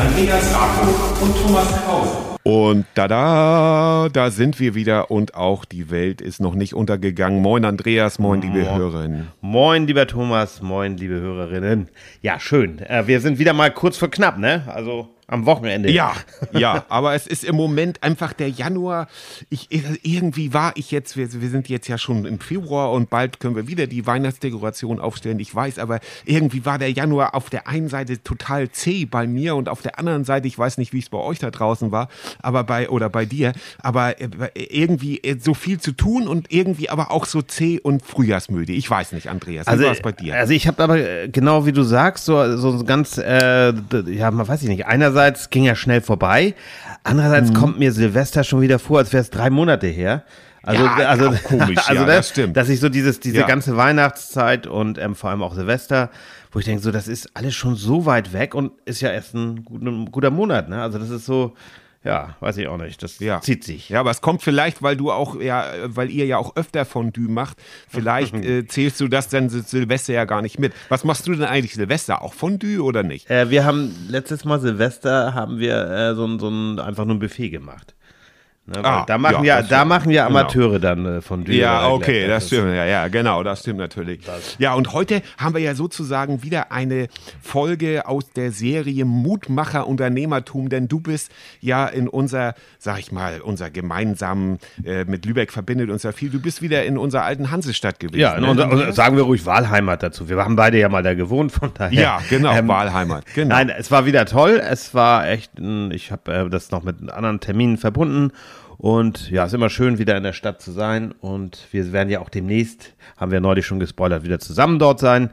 Andreas Rako und Thomas Krause. Und da, da sind wir wieder und auch die Welt ist noch nicht untergegangen. Moin Andreas, moin liebe Mo Hörerinnen. Moin lieber Thomas, moin liebe Hörerinnen. Ja, schön. Äh, wir sind wieder mal kurz vor knapp, ne? Also am Wochenende. Ja, ja, aber es ist im Moment einfach der Januar. Ich, irgendwie war ich jetzt, wir, wir sind jetzt ja schon im Februar und bald können wir wieder die Weihnachtsdekoration aufstellen. Ich weiß, aber irgendwie war der Januar auf der einen Seite total zäh bei mir und auf der anderen Seite, ich weiß nicht, wie es bei euch da draußen war, aber bei oder bei dir, aber äh, irgendwie äh, so viel zu tun und irgendwie aber auch so zäh und frühjahrsmüde. Ich weiß nicht, Andreas, wie Also, war es bei dir? also ich habe aber äh, genau wie du sagst, so, so ganz, äh, ja, man weiß ich nicht. Einerseits ging er schnell vorbei, andererseits Mhm. kommt mir Silvester schon wieder vor, als wäre es drei Monate her. Also, Ja, also, komisch, also ja, das, das stimmt. Dass ich so dieses, diese Ja. ganze Weihnachtszeit und ähm, vor allem auch Silvester, wo ich denke, so, das ist alles schon so weit weg und ist ja erst ein, gut- ein guter Monat, ne? Also das ist so, ja, weiß ich auch nicht. Das Ja. zieht sich. Ja, aber es kommt vielleicht, weil du auch, ja, weil ihr ja auch öfter Fondue macht. Vielleicht äh, zählst du das dann Sil- Silvester ja gar nicht mit. Was machst du denn eigentlich Silvester? Auch Fondue oder nicht? Äh, wir haben letztes Mal Silvester haben wir äh, so, ein, so ein einfach nur ein Buffet gemacht. Ne, Ah, da machen ja, das da machen wir Genau. Amateure dann äh, von Dürr. Ja, okay, das ist- stimmt. Ja, ja, genau, das stimmt natürlich. Ja, und heute haben wir ja sozusagen wieder eine Folge aus der Serie Mutmacher Unternehmertum, denn du bist ja in unser, sag ich mal, unser gemeinsamen, äh, mit Lübeck verbindet uns ja viel, du bist wieder in unserer alten Hansestadt gewesen. Ja, ne? unser, unser, sagen wir ruhig Wahlheimat dazu. Wir haben beide ja mal da gewohnt, von daher. Ja, genau, Wahlheimat, genau. Nein, es war wieder toll. Es war echt, ich habe äh, das noch mit anderen Terminen verbunden. Und ja, ist immer schön, wieder in der Stadt zu sein. Und wir werden ja auch demnächst, haben wir neulich schon gespoilert, wieder zusammen dort sein.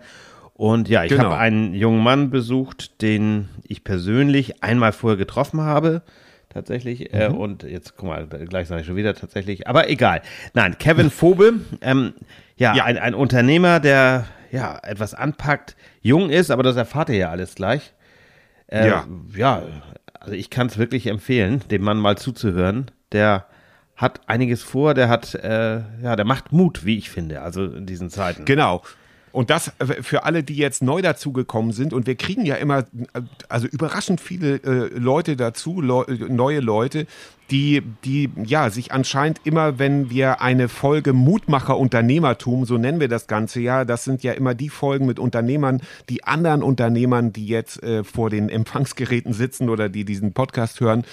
Und ja, ich Genau. habe einen jungen Mann besucht, den ich persönlich einmal vorher getroffen habe. Tatsächlich. Äh, Mhm. und jetzt, guck mal, gleich sage ich schon wieder tatsächlich. Aber egal. Nein, Kevin Vogel, ähm, ja, Ja. Ein, ein Unternehmer, der ja etwas anpackt, jung ist, aber das erfahrt ihr ja alles gleich. Äh, Ja. Ja, also ich kann es wirklich empfehlen, dem Mann mal zuzuhören. Der hat einiges vor, der hat, äh, ja, der macht Mut, wie ich finde, also in diesen Zeiten. Genau. Und das äh, für alle, die jetzt neu dazugekommen sind. Und wir kriegen ja immer, äh, also überraschend viele äh, Leute dazu, Leu neue Leute, die, die ja sich anscheinend immer, wenn wir eine Folge Mutmacher Unternehmertum, so nennen wir das Ganze ja, das sind ja immer die Folgen mit Unternehmern, die anderen Unternehmern, die jetzt äh, vor den Empfangsgeräten sitzen oder die diesen Podcast hören,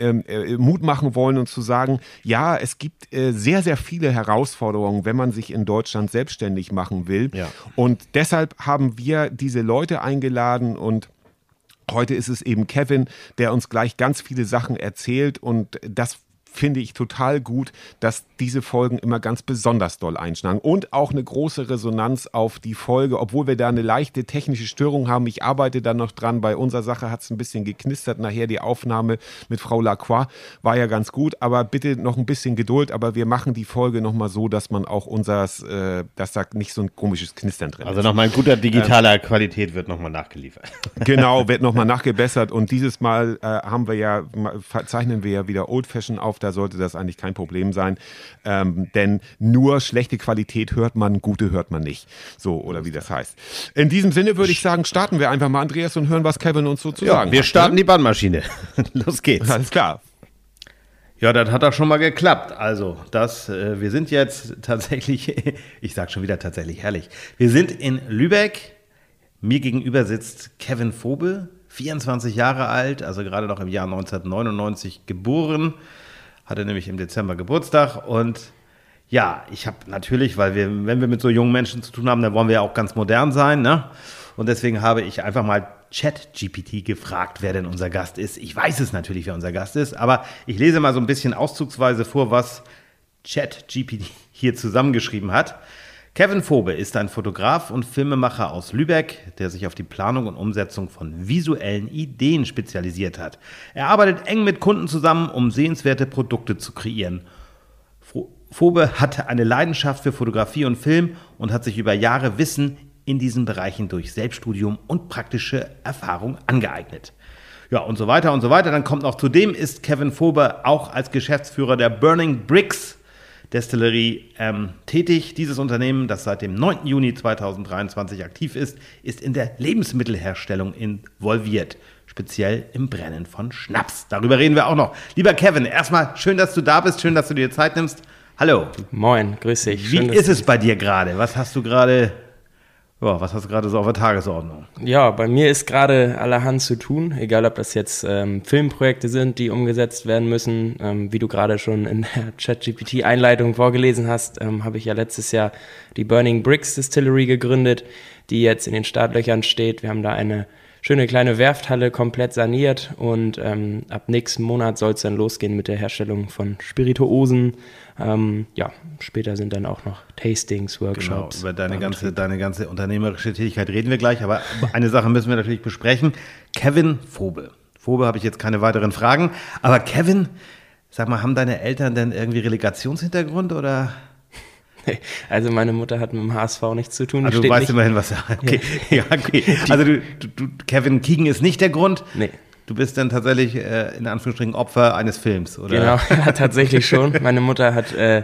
ähm, äh, Mut machen wollen und zu sagen, ja, es gibt äh, sehr, sehr viele Herausforderungen, wenn man sich in Deutschland selbstständig machen will. Ja. Und deshalb haben wir diese Leute eingeladen und Heute ist es eben Kevin, der uns gleich ganz viele Sachen erzählt und das finde ich total gut, dass diese Folgen immer ganz besonders doll einschlagen und auch eine große Resonanz auf die Folge, obwohl wir da eine leichte technische Störung haben. Ich arbeite da noch dran. Bei unserer Sache hat es ein bisschen geknistert. Nachher die Aufnahme mit Frau Lacroix war ja ganz gut, aber bitte noch ein bisschen Geduld. Aber wir machen die Folge nochmal so, dass man auch unseres, äh, dass da nicht so ein komisches Knistern drin Also ist. nochmal in guter digitaler Qualität wird nochmal nachgeliefert. Genau, wird nochmal nachgebessert und dieses Mal äh, haben wir ja, zeichnen wir ja wieder Old Fashion auf, da sollte das eigentlich kein Problem sein, ähm, denn nur schlechte Qualität hört man, gute hört man nicht. So, oder wie das heißt. In diesem Sinne würde ich sagen, starten wir einfach mal, Andreas, und hören, was Kevin uns so zu sagen wir hat. starten ne? die Bandmaschine. Los geht's. Alles klar. Ja, das hat auch schon mal geklappt. Also, das, äh, wir sind jetzt tatsächlich, ich sag schon wieder tatsächlich herrlich. Wir sind in Lübeck. Mir gegenüber sitzt Kevin Vogel, 24 Jahre alt, also gerade noch im Jahr 1999 geboren. Hatte nämlich im Dezember Geburtstag und ja, ich habe natürlich, weil wir, wenn wir mit so jungen Menschen zu tun haben, dann wollen wir ja auch ganz modern sein, ne? Und deswegen habe ich einfach mal ChatGPT gefragt, wer denn unser Gast ist. Ich weiß es natürlich, wer unser Gast ist, aber ich lese mal so ein bisschen auszugsweise vor, was ChatGPT hier zusammengeschrieben hat. Kevin Fobe ist ein Fotograf und Filmemacher aus Lübeck, der sich auf die Planung und Umsetzung von visuellen Ideen spezialisiert hat. Er arbeitet eng mit Kunden zusammen, um sehenswerte Produkte zu kreieren. Fobe hatte eine Leidenschaft für Fotografie und Film und hat sich über Jahre Wissen in diesen Bereichen durch Selbststudium und praktische Erfahrung angeeignet. Ja, und so weiter und so weiter. Dann kommt noch zudem ist Kevin Fobe auch als Geschäftsführer der Burning Bricks Destillerie ähm, tätig. Dieses Unternehmen, das seit dem 9. Juni 2023 aktiv ist, ist in der Lebensmittelherstellung involviert. speziell im Brennen von Schnaps. Darüber reden wir auch noch. Lieber Kevin, erstmal schön, dass du da bist, schön, dass du dir Zeit nimmst. Hallo. Moin, grüß dich. Wie Schön, ist es bei dir gerade? Was hast du gerade, ja, was hast du gerade so auf der Tagesordnung? Ja, bei mir ist gerade allerhand zu tun, egal ob das jetzt ähm, Filmprojekte sind, die umgesetzt werden müssen. Ähm, wie du gerade schon in der ChatGPT-Einleitung vorgelesen hast, ähm, habe ich ja letztes Jahr die Burning Bricks Distillery gegründet, die jetzt in den Startlöchern steht. Wir haben da eine schöne kleine Werfthalle komplett saniert und ähm, ab nächsten Monat soll es dann losgehen mit der Herstellung von Spirituosen. Ähm, ja, später sind dann auch noch Tastings, Genau, Workshops. über deine ganze, Betrieb. deine ganze unternehmerische Tätigkeit reden wir gleich, aber eine Sache müssen wir natürlich besprechen. Kevin Fobe. Fobe habe ich jetzt keine weiteren Fragen, aber Kevin, sag mal, haben deine Eltern denn irgendwie Relegationshintergrund oder? Also meine Mutter hat mit dem HSV nichts zu tun. Also du weißt nicht, immerhin, was er. Okay. Ja, okay. Also du, du, Kevin Keegan ist nicht der Grund. Nee. Du bist dann tatsächlich äh, in Anführungsstrichen Opfer eines Films, oder? Genau, tatsächlich schon. Meine Mutter hat äh,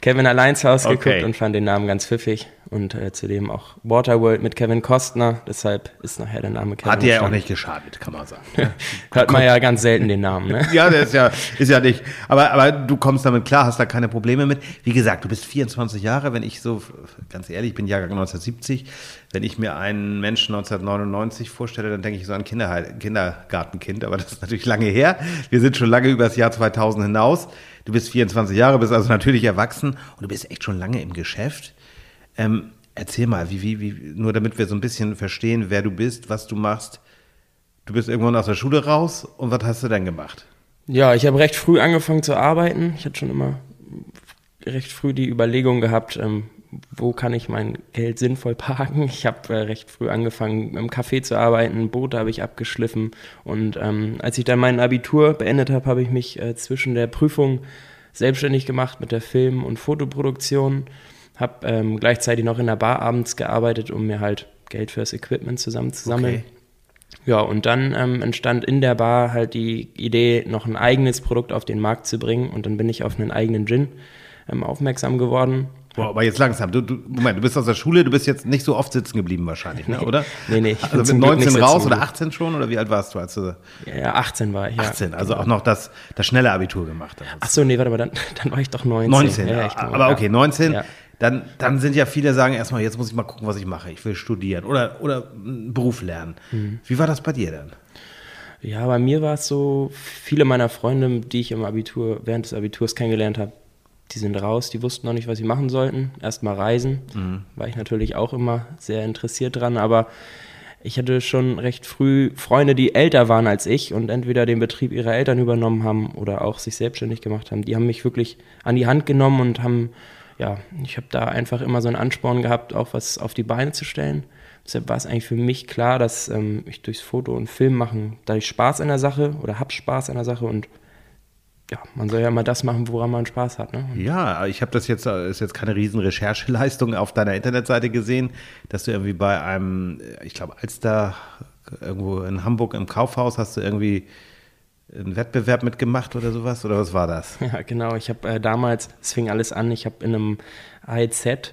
Kevin allein zu Hause Okay. geguckt und fand den Namen ganz pfiffig. Und äh, zudem auch Waterworld mit Kevin Costner. Deshalb ist nachher der Name Kevin Hat dir ja auch nicht geschadet, kann man sagen. Hört man ja ganz selten den Namen, ne? Ja, der ist ja, ist ja nicht. Aber, aber du kommst damit klar, hast da keine Probleme mit. Wie gesagt, du bist 24 Jahre. Wenn ich so, ganz ehrlich, ich bin Jahrgang 1970. Wenn ich mir einen Menschen 1999 vorstelle, dann denke ich so an Kinderhei- Kindergartenkind. Aber das ist natürlich lange her. Wir sind schon lange über das Jahr 2000 hinaus. Du bist 24 Jahre, bist also natürlich erwachsen und du bist echt schon lange im Geschäft. Ähm, erzähl mal, wie, wie, wie, nur damit wir so ein bisschen verstehen, wer du bist, was du machst. Du bist irgendwann aus der Schule raus und was hast du denn gemacht? Ja, ich habe recht früh angefangen zu arbeiten. Ich hatte schon immer recht früh die Überlegung gehabt, ähm, wo kann ich mein Geld sinnvoll parken. Ich habe äh, recht früh angefangen, im Café zu arbeiten, Boote habe ich abgeschliffen. Und ähm, als ich dann mein Abitur beendet habe, habe ich mich äh, zwischen der Prüfung selbstständig gemacht mit der Film- und Fotoproduktion. Habe ähm, gleichzeitig noch in der Bar abends gearbeitet, um mir halt Geld fürs Equipment zusammenzusammeln. Okay. Ja, und dann ähm, entstand in der Bar halt die Idee, noch ein eigenes Produkt auf den Markt zu bringen. Und dann bin ich auf einen eigenen Gin ähm, aufmerksam geworden. Boah, aber jetzt langsam. Du, du, Moment, du bist aus der Schule, du bist jetzt nicht so oft sitzen geblieben wahrscheinlich, ne, oder? Nee, nee, ich Also mit Glück nicht 19 sitzen raus oder geblieben. 18 schon? Oder wie alt warst du, als du Ja, 18 war ich, ja. 18, also auch noch das, das schnelle Abitur gemacht hast? Ach so, nee, warte mal, dann, dann war ich doch 19. 19, ja, ja, ich glaube, aber okay, 19. Ja. Dann, dann sind ja viele sagen erstmal, jetzt muss ich mal gucken, was ich mache. Ich will studieren oder, oder einen Beruf lernen. Mhm. Wie war das bei dir dann? Ja, bei mir war es so, viele meiner Freunde, die ich im Abitur, während des Abiturs kennengelernt habe, die sind raus, die wussten noch nicht, was sie machen sollten. Erstmal reisen, war ich natürlich auch immer sehr interessiert dran, aber ich hatte schon recht früh Freunde, die älter waren als ich und entweder den Betrieb ihrer Eltern übernommen haben oder auch sich selbstständig gemacht haben. Die haben mich wirklich an die Hand genommen und haben, ja, ich habe da einfach immer so einen Ansporn gehabt, auch was auf die Beine zu stellen. Deshalb war es eigentlich für mich klar, dass ähm, ich durchs Foto und Film machen, da ich Spaß an der Sache oder hab Spaß an der Sache und ja, man soll ja mal das machen, woran man Spaß hat. Ne? Ja, ich habe das jetzt, äh, ist jetzt keine riesen Rechercheleistung auf deiner Internetseite gesehen, dass du irgendwie bei einem, ich glaube, Alster, irgendwo in Hamburg im Kaufhaus, hast du irgendwie einen Wettbewerb mitgemacht oder sowas? Oder was war das? Ja, genau. Ich habe äh, damals, es fing alles an, ich habe in einem AEZ,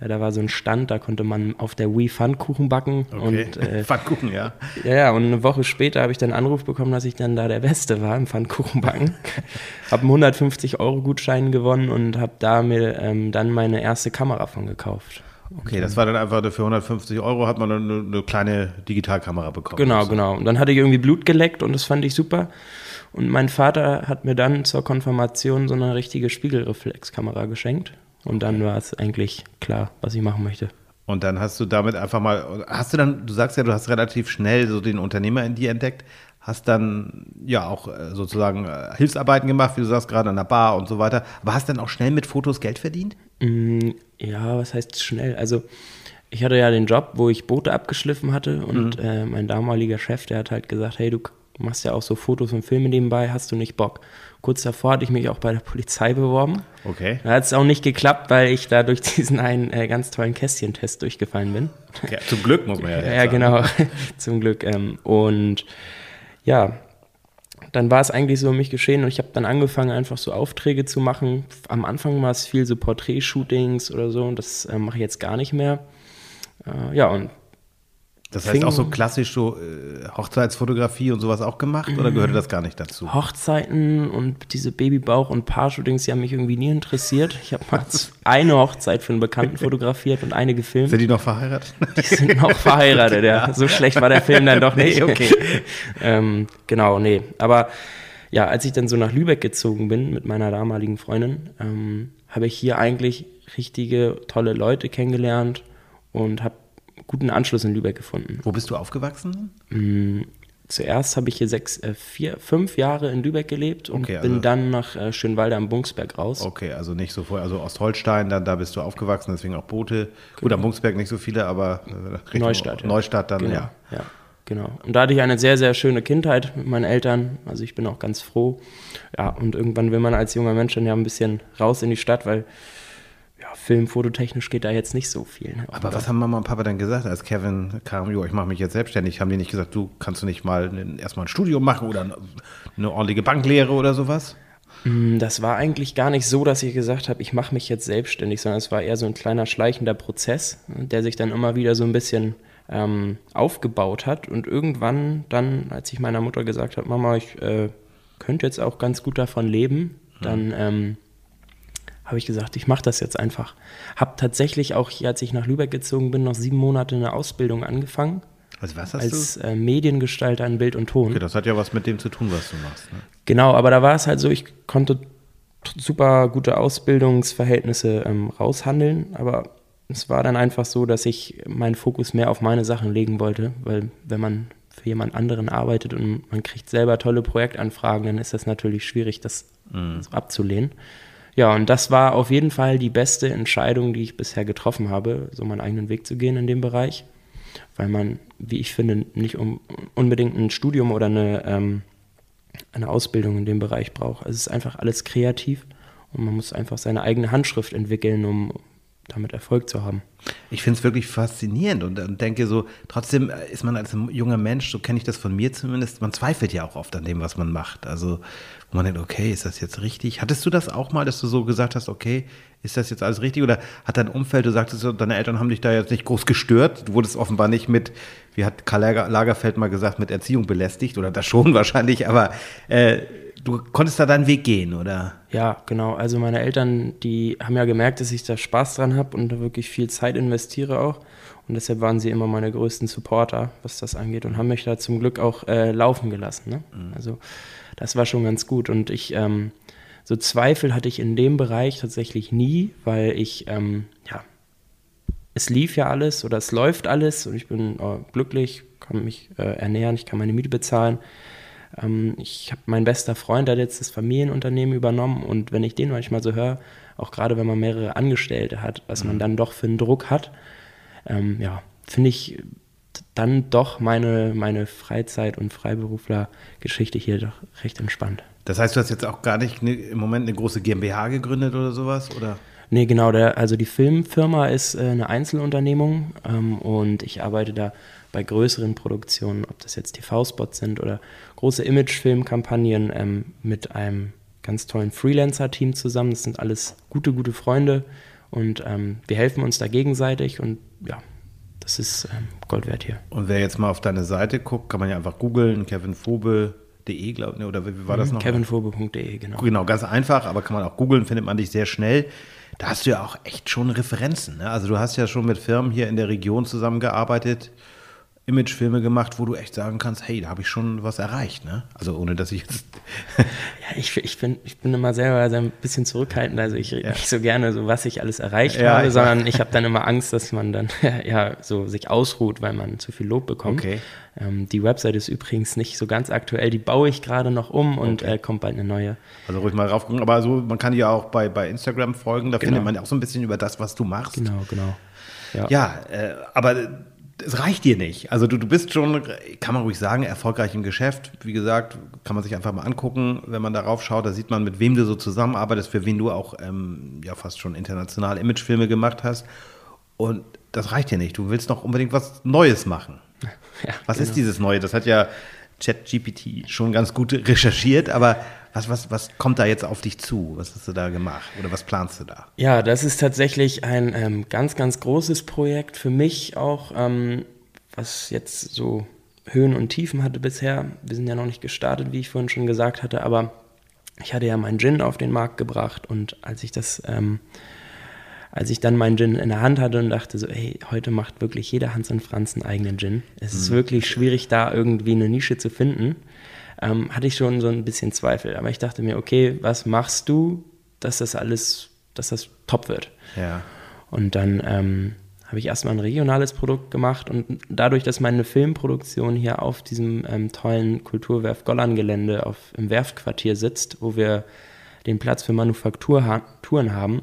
da war so ein Stand, da konnte man auf der Wii Pfannkuchen backen. Und, äh, Pfannkuchen, ja. ja, ja, und eine Woche später habe ich dann einen Anruf bekommen, dass ich dann da der Beste war im Pfannkuchenbacken. habe einen 150 Euro Gutschein gewonnen und habe da mir ähm, dann meine erste Kamera von gekauft. Okay, das war dann einfach für 150 Euro hat man dann eine, eine kleine Digitalkamera bekommen. Genau, genau. Und dann hatte ich irgendwie Blut geleckt und das fand ich super. Und mein Vater hat mir dann zur Konfirmation so eine richtige Spiegelreflexkamera geschenkt. Und dann war es eigentlich klar, was ich machen möchte. Und dann hast du damit einfach mal, hast du dann, du sagst ja, du hast relativ schnell so den Unternehmer in dir entdeckt, hast dann ja auch äh, sozusagen äh, Hilfsarbeiten gemacht, wie du sagst, gerade an der Bar und so weiter, aber hast dann auch schnell mit Fotos Geld verdient? Mm, Ja, was heißt schnell? Also ich hatte ja den Job, wo ich Boote abgeschliffen hatte und äh, mein damaliger Chef, der hat halt gesagt, hey, du machst ja auch so Fotos und Filme nebenbei, hast du nicht Bock? Kurz davor hatte ich mich auch bei der Polizei beworben. Okay. Da hat es auch nicht geklappt, weil ich da durch diesen einen äh, ganz tollen Kästchentest durchgefallen bin. Ja, zum Glück muss man ja, Ja, genau, zum Glück. Ähm, und ja, dann war es eigentlich so um mich geschehen und ich habe dann angefangen, einfach so Aufträge zu machen. Am Anfang war es viel so Porträt-Shootings oder so und das äh, mache ich jetzt gar nicht mehr. Äh, ja, und Das heißt auch so klassisch so äh, Hochzeitsfotografie und sowas auch gemacht oder gehörte das gar nicht dazu? Hochzeiten und diese Babybauch- und Paar-Shootings, die haben mich irgendwie nie interessiert. Ich habe mal eine Hochzeit für einen Bekannten fotografiert und eine gefilmt. Sind die noch verheiratet? Die sind noch verheiratet, ja. So schlecht war der Film dann doch nicht. Nee, okay. ähm, genau, nee. Aber ja, als ich dann so nach Lübeck gezogen bin mit meiner damaligen Freundin, ähm, habe ich hier eigentlich richtige tolle Leute kennengelernt und habe guten Anschluss in Lübeck gefunden. Wo bist du aufgewachsen? Zuerst habe ich hier sechs, äh, vier, fünf Jahre in Lübeck gelebt und Okay, also- bin dann nach äh, Schönwalde am Bungsberg raus. Okay, also nicht so vorher, also Ostholstein, da, da bist du aufgewachsen, deswegen auch Boote. Gut, am Bungsberg nicht so viele, aber äh, Genau. Neustadt. Ja. Neustadt dann, genau, ja. ja. Genau. Und da hatte ich eine sehr, sehr schöne Kindheit mit meinen Eltern. Also ich bin auch ganz froh. Ja, und irgendwann will man als junger Mensch dann ja ein bisschen raus in die Stadt, weil ja, Film, fototechnisch geht da jetzt nicht so viel. Ne? Aber was haben Mama und Papa dann gesagt, als Kevin kam, jo, ich mache mich jetzt selbstständig? Haben die nicht gesagt, du kannst du nicht mal erstmal ein Studium machen oder eine, eine ordentliche Banklehre oder sowas? Mm, Das war eigentlich gar nicht so, dass ich gesagt habe, ich mache mich jetzt selbstständig, sondern es war eher so ein kleiner schleichender Prozess, der sich dann immer wieder so ein bisschen ähm, aufgebaut hat. Und irgendwann dann, als ich meiner Mutter gesagt habe, Mama, ich äh, könnte jetzt auch ganz gut davon leben, dann ähm, habe ich gesagt, ich mache das jetzt einfach. Habe tatsächlich auch, als ich nach Lübeck gezogen bin, noch sieben Monate eine Ausbildung angefangen Also was hast als du? äh, Mediengestalter in Bild und Ton. Okay, das hat ja was mit dem zu tun, was du machst. Ne? Genau, aber da war es halt so, ich konnte super gute Ausbildungsverhältnisse ähm, raushandeln, aber es war dann einfach so, dass ich meinen Fokus mehr auf meine Sachen legen wollte, weil wenn man für jemand anderen arbeitet und man kriegt selber tolle Projektanfragen, dann ist das natürlich schwierig, das so abzulehnen. Ja, und das war auf jeden Fall die beste Entscheidung, die ich bisher getroffen habe, so meinen eigenen Weg zu gehen in dem Bereich, weil man, wie ich finde, nicht um, unbedingt ein Studium oder eine ähm, eine Ausbildung in dem Bereich braucht. Es ist einfach alles kreativ und man muss einfach seine eigene Handschrift entwickeln, um damit Erfolg zu haben. Ich finde es wirklich faszinierend und, und denke so, trotzdem ist man als junger Mensch, so kenne ich das von mir zumindest, man zweifelt ja auch oft an dem, was man macht. Also, wo man denkt, okay, ist das jetzt richtig? Hattest du das auch mal, dass du so gesagt hast, okay, ist das jetzt alles richtig? Oder hat dein Umfeld, du sagtest, deine Eltern haben dich da jetzt nicht groß gestört? Du wurdest offenbar nicht mit, wie hat Karl Lager- Lagerfeld mal gesagt, mit Erziehung belästigt oder das schon wahrscheinlich, aber äh, du konntest da deinen Weg gehen, oder? Ja, genau. Also meine Eltern, die haben ja gemerkt, dass ich da Spaß dran habe und da wirklich viel Zeit investiere auch. Und deshalb waren sie immer meine größten Supporter, was das angeht und haben mich da zum Glück auch äh, laufen gelassen. Ne? Also das war schon ganz gut. Und ich, ähm, so Zweifel hatte ich in dem Bereich tatsächlich nie, weil ich, ähm, ja, es lief ja alles oder es läuft alles und ich bin äh, glücklich, kann mich äh, ernähren, ich kann meine Miete bezahlen. Ähm, ich habe mein bester Freund, der hat jetzt das Familienunternehmen übernommen und wenn ich den manchmal so höre, auch gerade wenn man mehrere Angestellte hat, was man dann doch für einen Druck hat, ähm, ja, finde ich dann doch meine, meine Freizeit- und Freiberufler-Geschichte hier doch recht entspannt. Das heißt, du hast jetzt auch gar nicht ne, im Moment eine große GmbH gegründet oder sowas, oder? Nee, genau, der, also die Filmfirma ist äh, eine Einzelunternehmung ähm, und ich arbeite da bei größeren Produktionen, ob das jetzt TV-Spots sind oder große Imagefilmkampagnen ähm, mit einem ganz tollen Freelancer-Team zusammen. Das sind alles gute, gute Freunde und ähm, wir helfen uns da gegenseitig und ja, das ist ähm, Gold wert hier. Und wer jetzt mal auf deine Seite guckt, kann man ja einfach googeln, kevinfobe.de, glaube ich, oder wie wie war das noch? kevinfobe.de, genau. Genau, ganz einfach, aber kann man auch googeln, findet man dich sehr schnell. Da hast du ja auch echt schon Referenzen. Ne? Also du hast ja schon mit Firmen hier in der Region zusammengearbeitet, Imagefilme gemacht, wo du echt sagen kannst, hey, da habe ich schon was erreicht. Ne? Also ohne, dass ich jetzt... Ja, ich, ich, bin, ich bin immer selber so ein bisschen zurückhaltend. Also ich rede nicht so gerne so, was ich alles erreicht Ja, habe, ich sondern ich habe dann immer Angst, dass man dann ja so sich ausruht, weil man zu viel Lob bekommt. Okay. Ähm, die Website ist übrigens nicht so ganz aktuell. Die baue ich gerade noch um und äh, kommt bald eine neue. Also ruhig mal raufgucken. Aber so, man kann dir auch bei, bei Instagram folgen, da Genau. findet man ja auch so ein bisschen über das, was du machst. Genau, genau. Ja. Ja, äh, aber es reicht dir nicht. Also du, du bist schon, kann man ruhig sagen, erfolgreich im Geschäft. Wie gesagt, kann man sich einfach mal angucken, wenn man darauf schaut, da sieht man, mit wem du so zusammenarbeitest, für wen du auch ähm, ja fast schon international Imagefilme gemacht hast. Und das reicht dir nicht. Du willst noch unbedingt was Neues machen. Ja, Was genau. ist dieses Neue? Das hat ja ChatGPT schon ganz gut recherchiert, aber was, was, was kommt da jetzt auf dich zu? Was hast du da gemacht? Oder was planst du da? Ja, das ist tatsächlich ein ähm, ganz, ganz großes Projekt für mich auch, ähm, was jetzt so Höhen und Tiefen hatte bisher. Wir sind ja noch nicht gestartet, wie ich vorhin schon gesagt hatte, aber ich hatte ja meinen Gin auf den Markt gebracht und als ich das, ähm, als ich dann meinen Gin in der Hand hatte und dachte so, hey, heute macht wirklich jeder Hans und Franz einen eigenen Gin. Es ist wirklich schwierig, da irgendwie eine Nische zu finden. Ähm, hatte ich schon so ein bisschen Zweifel. Aber ich dachte mir, okay, was machst du, dass das alles, dass das top wird? Ja. Und dann ähm, habe ich erstmal ein regionales Produkt gemacht und dadurch, dass meine Filmproduktion hier auf diesem ähm, tollen Kulturwerf Gollan-Gelände auf- im Werftquartier sitzt, wo wir den Platz für Manufakturen haben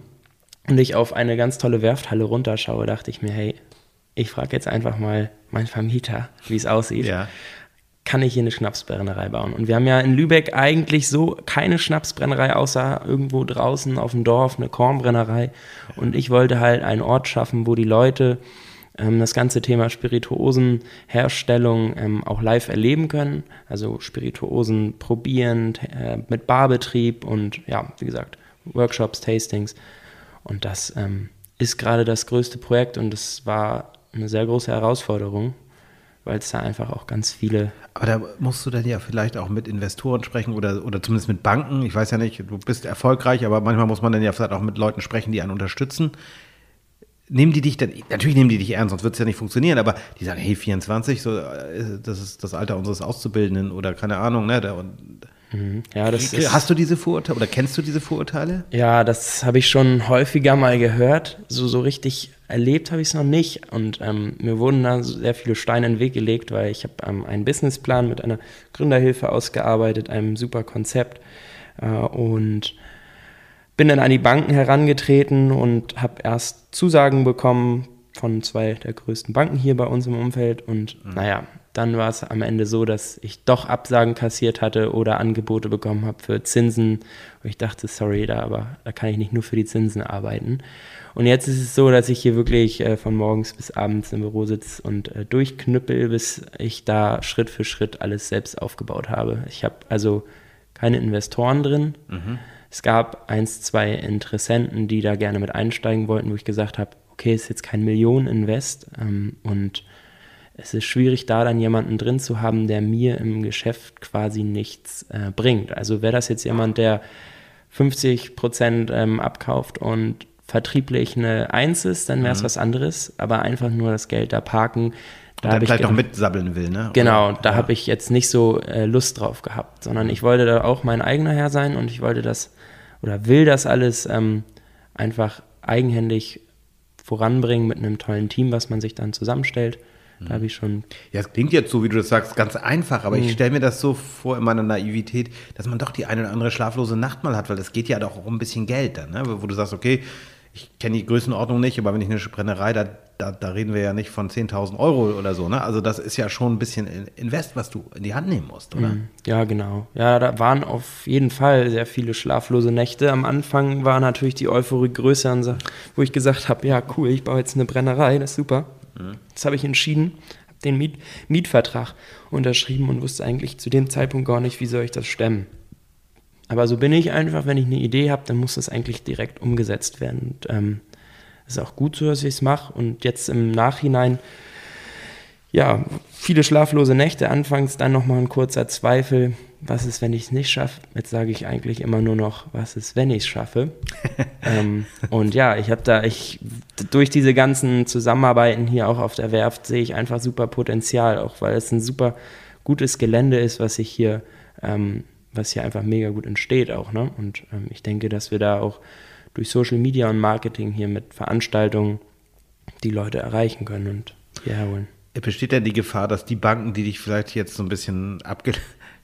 und ich auf eine ganz tolle Werfthalle runterschaue, dachte ich mir, hey, ich frage jetzt einfach mal meinen Vermieter, wie es aussieht. Ja. Kann ich hier eine Schnapsbrennerei bauen? Und wir haben ja in Lübeck eigentlich so keine Schnapsbrennerei, außer irgendwo draußen auf dem Dorf eine Kornbrennerei. Und ich wollte halt einen Ort schaffen, wo die Leute ähm, das ganze Thema Spirituosenherstellung ähm, auch live erleben können. Also Spirituosen probieren äh, mit Barbetrieb und ja, wie gesagt, Workshops, Tastings. Und das ähm, ist gerade das größte Projekt und es war eine sehr große Herausforderung, weil es da einfach auch ganz viele Aber da musst du dann ja vielleicht auch mit Investoren sprechen oder, oder zumindest mit Banken. Ich weiß ja nicht, du bist erfolgreich, aber manchmal muss man dann ja vielleicht auch mit Leuten sprechen, die einen unterstützen. Nehmen die dich dann, natürlich nehmen die dich ernst, sonst wird es ja nicht funktionieren, aber die sagen, hey, 24, so, äh, das ist das Alter unseres Auszubildenden oder keine Ahnung, ne? Und, Ja, das ist, hast du diese Vorurteile oder kennst du diese Vorurteile? ja, das habe ich schon häufiger mal gehört. So, so richtig erlebt habe ich es noch nicht. Und ähm, mir wurden da sehr viele Steine in den Weg gelegt, weil ich habe ähm, einen Businessplan mit einer Gründerhilfe ausgearbeitet, einem super Konzept. Äh, und bin dann an die Banken herangetreten und habe erst Zusagen bekommen von zwei der größten Banken hier bei uns im Umfeld. Und naja, dann war es am Ende so, dass ich doch Absagen kassiert hatte oder Angebote bekommen habe für Zinsen. Und ich dachte, sorry, da, aber da kann ich nicht nur für die Zinsen arbeiten. Und jetzt ist es so, dass ich hier wirklich äh, von morgens bis abends im Büro sitze und äh, durchknüppel, bis ich da Schritt für Schritt alles selbst aufgebaut habe. Ich habe also keine Investoren drin. Es gab eins, zwei Interessenten, die da gerne mit einsteigen wollten, wo ich gesagt habe, okay, ist jetzt kein Millioneninvest ähm, und es ist schwierig, da dann jemanden drin zu haben, der mir im Geschäft quasi nichts äh, bringt. Also wäre das jetzt jemand, der 50 Prozent ähm, abkauft und vertrieblich eine Eins ist, dann wäre es was anderes. Aber einfach nur das Geld da parken, da ich vielleicht auch mitsabbeln will, ne? Genau, Oder- da ja. habe ich jetzt nicht so äh, Lust drauf gehabt, sondern ich wollte da auch mein eigener Herr sein und ich wollte das oder will das alles ähm, einfach eigenhändig voranbringen mit einem tollen Team, was man sich dann zusammenstellt. Da habe ich schon Ja, es klingt jetzt so, wie du das sagst, ganz einfach, aber ich Mhm. stelle mir das so vor in meiner Naivität, dass man doch die eine oder andere schlaflose Nacht mal hat, weil es geht ja doch auch um ein bisschen Geld dann, ne? wo du sagst, okay, ich kenne die Größenordnung nicht, aber wenn ich eine Brennerei, da, da, da reden wir ja nicht von 10.000 Euro oder so, ne? Also das ist ja schon ein bisschen Invest, was du in die Hand nehmen musst, oder? Ja, genau. Ja, da waren auf jeden Fall sehr viele schlaflose Nächte. Am Anfang war natürlich die Euphorie größer, wo ich gesagt habe, ja cool, ich baue jetzt eine Brennerei, das ist super. Das habe ich entschieden, habe den Miet Mietvertrag unterschrieben und wusste eigentlich zu dem Zeitpunkt gar nicht, wie soll ich das stemmen. Aber so bin ich einfach, wenn ich eine Idee habe, dann muss das eigentlich direkt umgesetzt werden. Und ähm, ist auch gut so, dass ich es mache. Und jetzt im Nachhinein ja, viele schlaflose Nächte, anfangs dann nochmal ein kurzer Zweifel, was ist, wenn ich es nicht schaffe? Jetzt sage ich eigentlich immer nur noch, was ist, wenn ich es schaffe? ähm, und ja, ich habe da, ich, durch diese ganzen Zusammenarbeiten hier auch auf der Werft sehe ich einfach super Potenzial, auch weil es ein super gutes Gelände ist, was sich hier, ähm, was hier einfach mega gut entsteht auch, ne? Und ähm, ich denke, dass wir da auch durch Social Media und Marketing hier mit Veranstaltungen die Leute erreichen können und hierher holen. Besteht denn die Gefahr, dass die Banken, die dich vielleicht jetzt so ein bisschen abge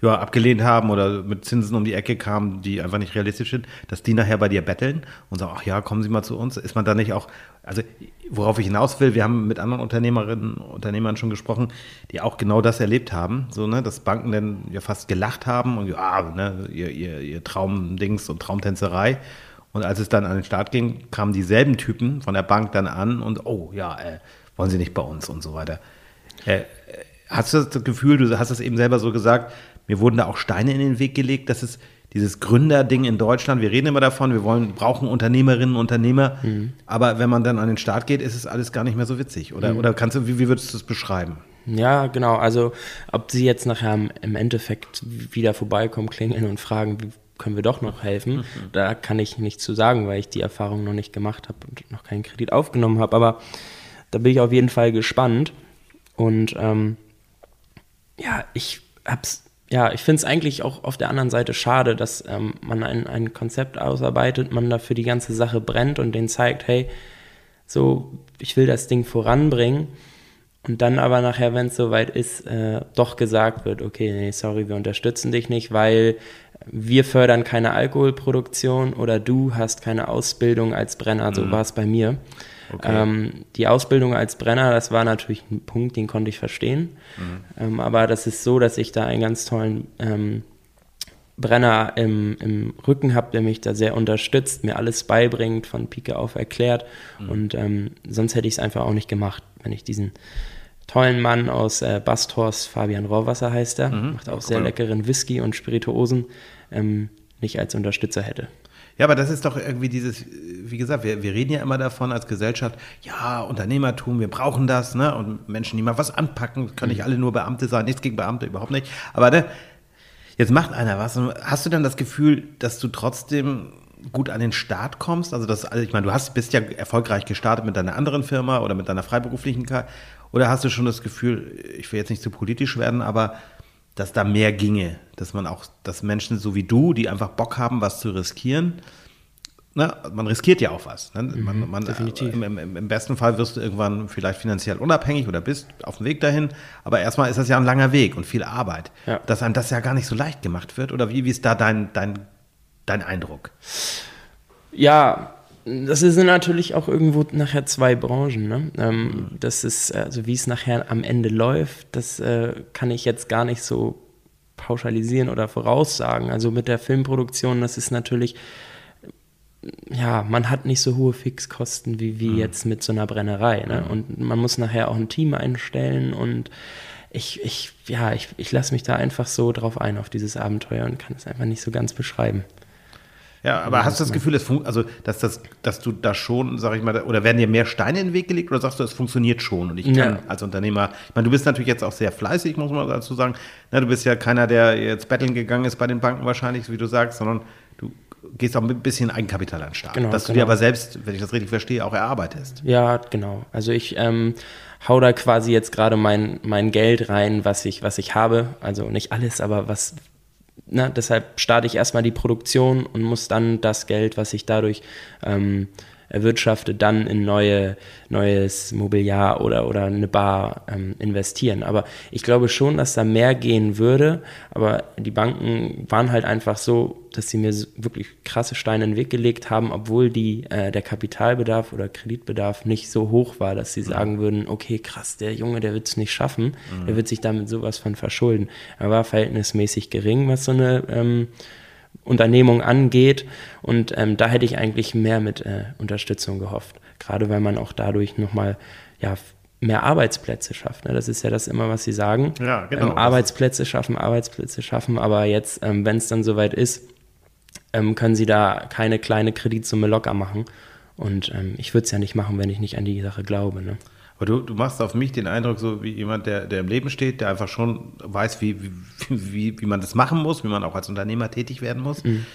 ja, abgelehnt haben oder mit Zinsen um die Ecke kamen, die einfach nicht realistisch sind, dass die nachher bei dir betteln und sagen, ach ja, kommen Sie mal zu uns? Ist man da nicht auch, also worauf ich hinaus will, wir haben mit anderen Unternehmerinnen, Unternehmern schon gesprochen, die auch genau das erlebt haben, so, ne, dass Banken dann ja fast gelacht haben und ja, ne, ihr, ihr, ihr Traumdings und Traumtänzerei. Und als es dann an den Start ging, kamen dieselben Typen von der Bank dann an und, oh ja, äh, wollen Sie nicht bei uns und so weiter. Äh, hast du das Gefühl, du hast es eben selber so gesagt, mir wurden da auch Steine in den Weg gelegt, dass es dieses Gründerding in Deutschland, wir reden immer davon, wir wollen, brauchen Unternehmerinnen, Unternehmer, aber wenn man dann an den Start geht, ist es alles gar nicht mehr so witzig. Oder, oder kannst du, wie, wie würdest du es beschreiben? Ja, genau. Also, ob sie jetzt nachher im Endeffekt wieder vorbeikommen, klingeln und fragen, wie können wir doch noch helfen, mhm. da kann ich nichts zu sagen, weil ich die Erfahrung noch nicht gemacht habe und noch keinen Kredit aufgenommen habe. Aber da bin ich auf jeden Fall gespannt. Und ähm, ja, ich hab's, ja, ich finde es eigentlich auch auf der anderen Seite schade, dass ähm, man ein, ein Konzept ausarbeitet, man dafür die ganze Sache brennt und denen zeigt, hey, so, ich will das Ding voranbringen. Und dann aber nachher, wenn es soweit ist, äh, doch gesagt wird, okay, nee, sorry, wir unterstützen dich nicht, weil wir fördern keine Alkoholproduktion oder du hast keine Ausbildung als Brenner, so mhm. war es bei mir. Okay. Ähm, die Ausbildung als Brenner, das war natürlich ein Punkt, den konnte ich verstehen. Mhm. Ähm, aber das ist so, dass ich da einen ganz tollen ähm, Brenner im, im Rücken habe, der mich da sehr unterstützt, mir alles beibringt, von Pike auf erklärt. Mhm. Und ähm, sonst hätte ich es einfach auch nicht gemacht, wenn ich diesen tollen Mann aus äh, Basthorst, Fabian Rohrwasser heißt er, mhm. macht auch sehr leckeren Whisky und Spirituosen, ähm, nicht als Unterstützer hätte. Ja, aber das ist doch irgendwie dieses, wie gesagt, wir, wir reden ja immer davon als Gesellschaft, ja, Unternehmertum, wir brauchen das, ne? Und Menschen, die mal was anpacken, können nicht mhm. alle nur Beamte sein, nichts gegen Beamte, überhaupt nicht. Aber ne, jetzt macht einer was. Und hast du dann das Gefühl, dass du trotzdem gut an den Start kommst? Also, das, also ich meine, du hast, bist ja erfolgreich gestartet mit deiner anderen Firma oder mit deiner freiberuflichen. Oder hast du schon das Gefühl, ich will jetzt nicht zu politisch werden, aber dass da mehr ginge, dass man auch, dass Menschen so wie du, die einfach Bock haben, was zu riskieren, ne, man riskiert ja auch was. Ne? Man, mhm, man, definitiv. Im, im, Im, besten Fall wirst du irgendwann vielleicht finanziell unabhängig oder bist auf dem Weg dahin, aber erstmal ist das ja ein langer Weg und viel Arbeit, ja. dass einem das ja gar nicht so leicht gemacht wird. Oder wie, wie ist da dein, dein, dein Eindruck? Ja, das sind natürlich auch irgendwo nachher zwei Branchen. Ne? Ähm. Das ist, also wie es nachher am Ende läuft, das äh, kann ich jetzt gar nicht so pauschalisieren oder voraussagen. Also mit der Filmproduktion, das ist natürlich, ja, man hat nicht so hohe Fixkosten wie, wie mhm. jetzt mit so einer Brennerei. Ne? Mhm. Und man muss nachher auch ein Team einstellen und ich, ich, ja, ich, ich lasse mich da einfach so drauf ein, auf dieses Abenteuer und kann es einfach nicht so ganz beschreiben. Ja, aber hast du das Gefühl, dass, also, dass, das, dass du da schon, sag ich mal, oder werden dir mehr Steine in den Weg gelegt oder sagst du, es funktioniert schon? Und ich kann ja. als Unternehmer, ich meine, du bist natürlich jetzt auch sehr fleißig, muss man dazu sagen. Na, du bist ja keiner, der jetzt betteln gegangen ist bei den Banken wahrscheinlich, wie du sagst, sondern du gehst auch mit ein bisschen Eigenkapital an den Start. Genau, dass du genau. dir aber selbst, wenn ich das richtig verstehe, auch erarbeitest. Ja, genau. Also ich ähm, hau da quasi jetzt gerade mein, mein Geld rein, was ich, was ich habe. Also nicht alles, aber was, ne, deshalb starte ich erstmal die Produktion und muss dann das Geld, was ich dadurch ähm, erwirtschafte, dann in neue, neues Mobiliar oder, oder eine Bar ähm, investieren. Aber ich glaube schon, dass da mehr gehen würde. Aber die Banken waren halt einfach so, dass sie mir wirklich krasse Steine in den Weg gelegt haben, obwohl die, äh, der Kapitalbedarf oder Kreditbedarf nicht so hoch war, dass sie sagen würden, okay, krass, der Junge, der wird es nicht schaffen, mhm. der wird sich damit sowas von verschulden. Er war verhältnismäßig gering, was so eine ähm, Unternehmung angeht. Und ähm, da hätte ich eigentlich mehr mit äh, Unterstützung gehofft. Gerade weil man auch dadurch nochmal ja, mehr Arbeitsplätze schafft. Ne? Das ist ja das immer, was Sie sagen. Ja, genau. Ähm, Arbeitsplätze schaffen, Arbeitsplätze schaffen. Aber jetzt, ähm, wenn es dann soweit ist, ähm, können Sie da keine kleine Kreditsumme locker machen. Und ähm, ich würde es ja nicht machen, wenn ich nicht an die Sache glaube. Ne? Aber du, du machst auf mich den Eindruck, so wie jemand, der, der im Leben steht, der einfach schon weiß, wie, wie, wie, wie man das machen muss, wie man auch als Unternehmer tätig werden muss. Mhm.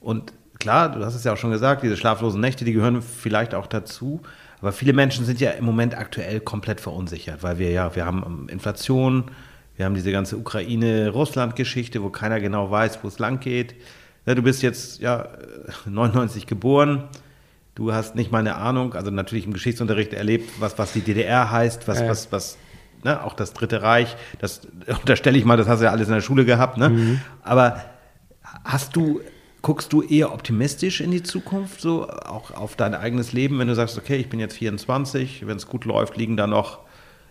Und klar, du hast es ja auch schon gesagt, diese schlaflosen Nächte, die gehören vielleicht auch dazu. Aber viele Menschen sind ja im Moment aktuell komplett verunsichert, weil wir ja, wir haben ähm, Inflation, wir haben diese ganze Ukraine-Russland-Geschichte, wo keiner genau weiß, wo es lang geht. Du bist jetzt ja 99 geboren Du hast nicht mal eine Ahnung, also natürlich im Geschichtsunterricht erlebt, was, was die DDR heißt, was, äh. was, was, ne, auch das Dritte Reich, das unterstelle ich mal, das hast du ja alles in der Schule gehabt, ne? Mhm. Aber hast du, guckst du eher optimistisch in die Zukunft, so auch auf dein eigenes Leben, wenn du sagst, okay, ich bin jetzt 24, wenn es gut läuft, liegen da noch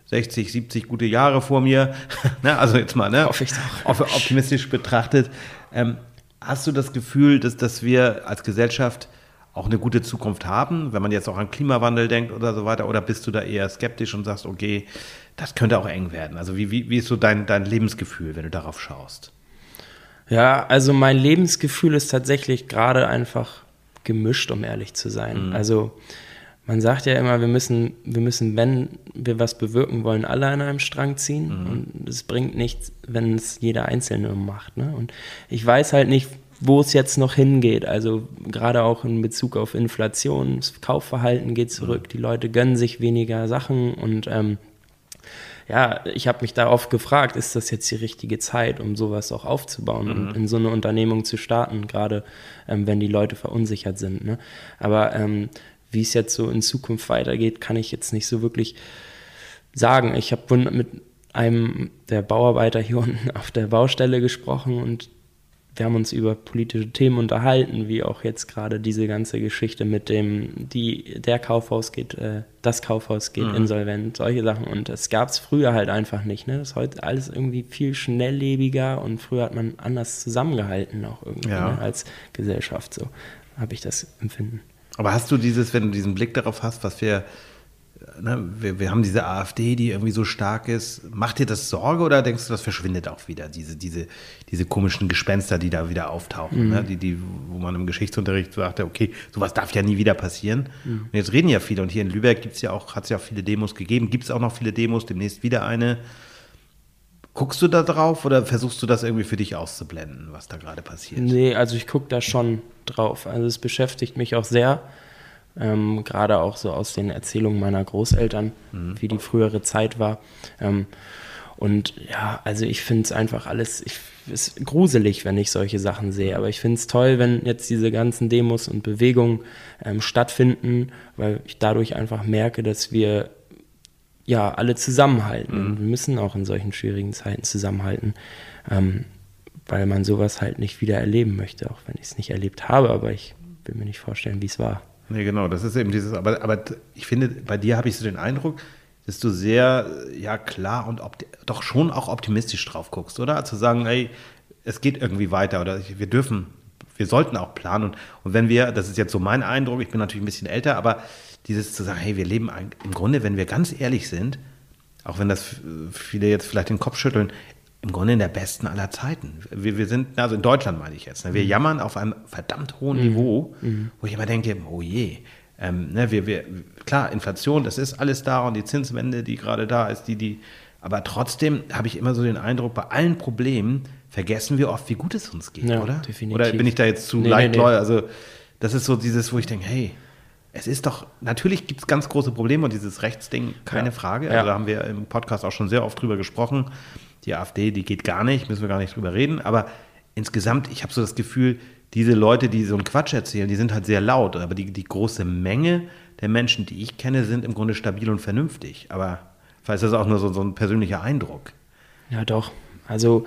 60, 70 gute Jahre vor mir. ne, also jetzt mal, ne? Hoffe ich doch. Optimistisch betrachtet. Ähm, hast du das Gefühl, dass, dass wir als Gesellschaft auch eine gute Zukunft haben, wenn man jetzt auch an Klimawandel denkt oder so weiter? Oder bist du da eher skeptisch und sagst, okay, das könnte auch eng werden? Also wie, wie, wie ist so dein, dein Lebensgefühl, wenn du darauf schaust? Ja, also mein Lebensgefühl ist tatsächlich gerade einfach gemischt, um ehrlich zu sein. Mhm. Also man sagt ja immer, wir müssen, wir müssen, wenn wir was bewirken wollen, alle an einem Strang ziehen. Mhm. Und es bringt nichts, wenn es jeder Einzelne macht. Ne? Und ich weiß halt nicht, wo es jetzt noch hingeht. Also gerade auch in Bezug auf Inflation, das Kaufverhalten geht zurück, die Leute gönnen sich weniger Sachen und ähm, ja, ich habe mich da oft gefragt, ist das jetzt die richtige Zeit, um sowas auch aufzubauen mhm. und in so eine Unternehmung zu starten, gerade ähm, wenn die Leute verunsichert sind. Ne? Aber ähm, wie es jetzt so in Zukunft weitergeht, kann ich jetzt nicht so wirklich sagen. Ich habe mit einem der Bauarbeiter hier unten auf der Baustelle gesprochen und wir haben uns über politische Themen unterhalten, wie auch jetzt gerade diese ganze Geschichte mit dem, die, der Kaufhaus geht, äh, das Kaufhaus geht mhm. insolvent, solche Sachen. Und das gab es früher halt einfach nicht. Ne? Das ist heute alles irgendwie viel schnelllebiger und früher hat man anders zusammengehalten, auch irgendwie ja. ne? als Gesellschaft. So habe ich das empfinden. Aber hast du dieses, wenn du diesen Blick darauf hast, was wir ne, wir, wir, haben diese AfD, die irgendwie so stark ist. Macht dir das Sorge oder denkst du, das verschwindet auch wieder, diese, diese, diese komischen Gespenster, die da wieder auftauchen, mhm. ne? die, die, wo man im Geschichtsunterricht sagte, okay, sowas darf ja nie wieder passieren. Mhm. Und jetzt reden ja viele und hier in Lübeck gibt's ja auch, hat es ja auch viele Demos gegeben, gibt es auch noch viele Demos, demnächst wieder eine. Guckst du da drauf oder versuchst du das irgendwie für dich auszublenden, was da gerade passiert? Nee, also ich gucke da schon drauf. Also es beschäftigt mich auch sehr ähm, gerade auch so aus den Erzählungen meiner Großeltern, mhm. wie die frühere Zeit war. Ähm, und ja, also ich finde es einfach alles, ich ist gruselig, wenn ich solche Sachen sehe. Aber ich finde es toll, wenn jetzt diese ganzen Demos und Bewegungen ähm, stattfinden, weil ich dadurch einfach merke, dass wir ja alle zusammenhalten. Mhm. Wir müssen auch in solchen schwierigen Zeiten zusammenhalten, ähm, weil man sowas halt nicht wieder erleben möchte, auch wenn ich es nicht erlebt habe. Aber ich will mir nicht vorstellen, wie es war. Nee, genau, das ist eben dieses, aber, aber ich finde, bei dir habe ich so den Eindruck, dass du sehr, ja klar und doch schon auch optimistisch drauf guckst, oder? Zu sagen, hey, es geht irgendwie weiter oder wir dürfen, wir sollten auch planen und, und wenn wir, das ist jetzt so mein Eindruck, ich bin natürlich ein bisschen älter, aber dieses zu sagen, hey, wir leben im Grunde, wenn wir ganz ehrlich sind, auch wenn das viele jetzt vielleicht den Kopf schütteln, im Grunde in der besten aller Zeiten. Wir, wir sind, also in Deutschland meine ich jetzt, ne, wir mhm. jammern auf einem verdammt hohen mhm. Niveau, mhm. wo ich immer denke, oh je, ähm, ne, wir, wir, klar, Inflation, das ist alles da und die Zinswende, die gerade da ist, die, die, aber trotzdem habe ich immer so den Eindruck, bei allen Problemen vergessen wir oft, wie gut es uns geht, ja, oder? Definitiv. Oder bin ich da jetzt zu nee, leichtgläubig? Nee, nee. Also, das ist so dieses, wo ich denke, hey, es ist doch, natürlich gibt es ganz große Probleme und dieses Rechtsding, keine ja. Frage. Also, ja. da haben wir im Podcast auch schon sehr oft drüber gesprochen die AfD, die geht gar nicht, müssen wir gar nicht drüber reden. Aber insgesamt, ich habe so das Gefühl, diese Leute, die so einen Quatsch erzählen, die sind halt sehr laut. Aber die, die große Menge der Menschen, die ich kenne, sind im Grunde stabil und vernünftig. Aber vielleicht ist das auch nur so, so ein persönlicher Eindruck. Ja, doch. Also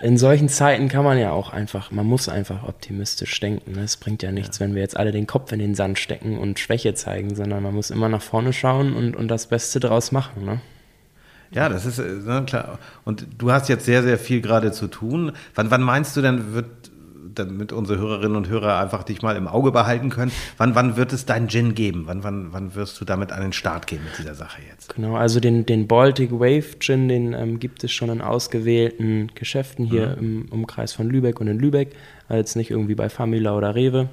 in solchen Zeiten kann man ja auch einfach, man muss einfach optimistisch denken. Es bringt ja nichts, ja. wenn wir jetzt alle den Kopf in den Sand stecken und Schwäche zeigen, sondern man muss immer nach vorne schauen und, und das Beste daraus machen. Ne? Ja, das ist ne, klar. Und du hast jetzt sehr, sehr viel gerade zu tun. Wann, wann meinst du denn, wird, damit unsere Hörerinnen und Hörer einfach dich mal im Auge behalten können, wann, wann wird es dein Gin geben? Wann, wann, wann wirst du damit an den Start gehen mit dieser Sache jetzt? Genau, also den, den Baltic Wave Gin, den ähm, gibt es schon in ausgewählten Geschäften hier mhm. im Umkreis von Lübeck und in Lübeck, als nicht irgendwie bei Famila oder Rewe.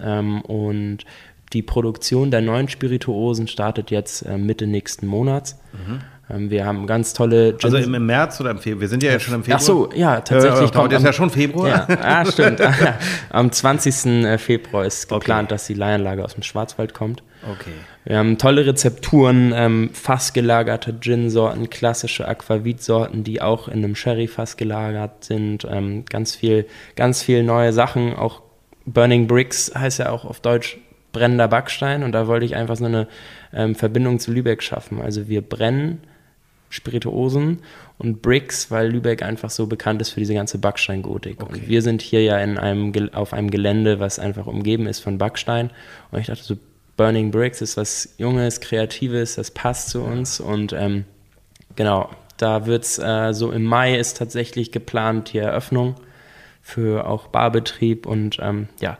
Ähm, und die Produktion der neuen Spirituosen startet jetzt äh, Mitte nächsten Monats. Mhm. Ähm, wir haben ganz tolle Gin Also im, im, März oder im Februar? Wir sind ja jetzt schon im Februar. Ach so, ja, tatsächlich. Äh, kommt jetzt ja schon Februar. Ja, ah, stimmt. am 20. Äh, Februar ist geplant, okay. dass die Leihanlage aus dem Schwarzwald kommt. Okay. Wir haben tolle Rezepturen, ähm, fassgelagerte Gin-Sorten, klassische Aquavit-Sorten, die auch in einem Sherry-Fass gelagert sind. Ähm, ganz viel, ganz viel neue Sachen. Auch Burning Bricks heißt ja auch auf Deutsch brennender Backstein. Und da wollte ich einfach so eine ähm, Verbindung zu Lübeck schaffen. Also wir brennen Spirituosen und Bricks, weil Lübeck einfach so bekannt ist für diese ganze Backsteingotik. Okay. Und wir sind hier ja in einem, auf einem Gelände, was einfach umgeben ist von Backstein. Und ich dachte so, Burning Bricks ist was Junges, Kreatives, das passt zu uns. Und ähm, genau, da wird es äh, so im Mai ist tatsächlich geplant die Eröffnung für auch Barbetrieb und ähm, ja,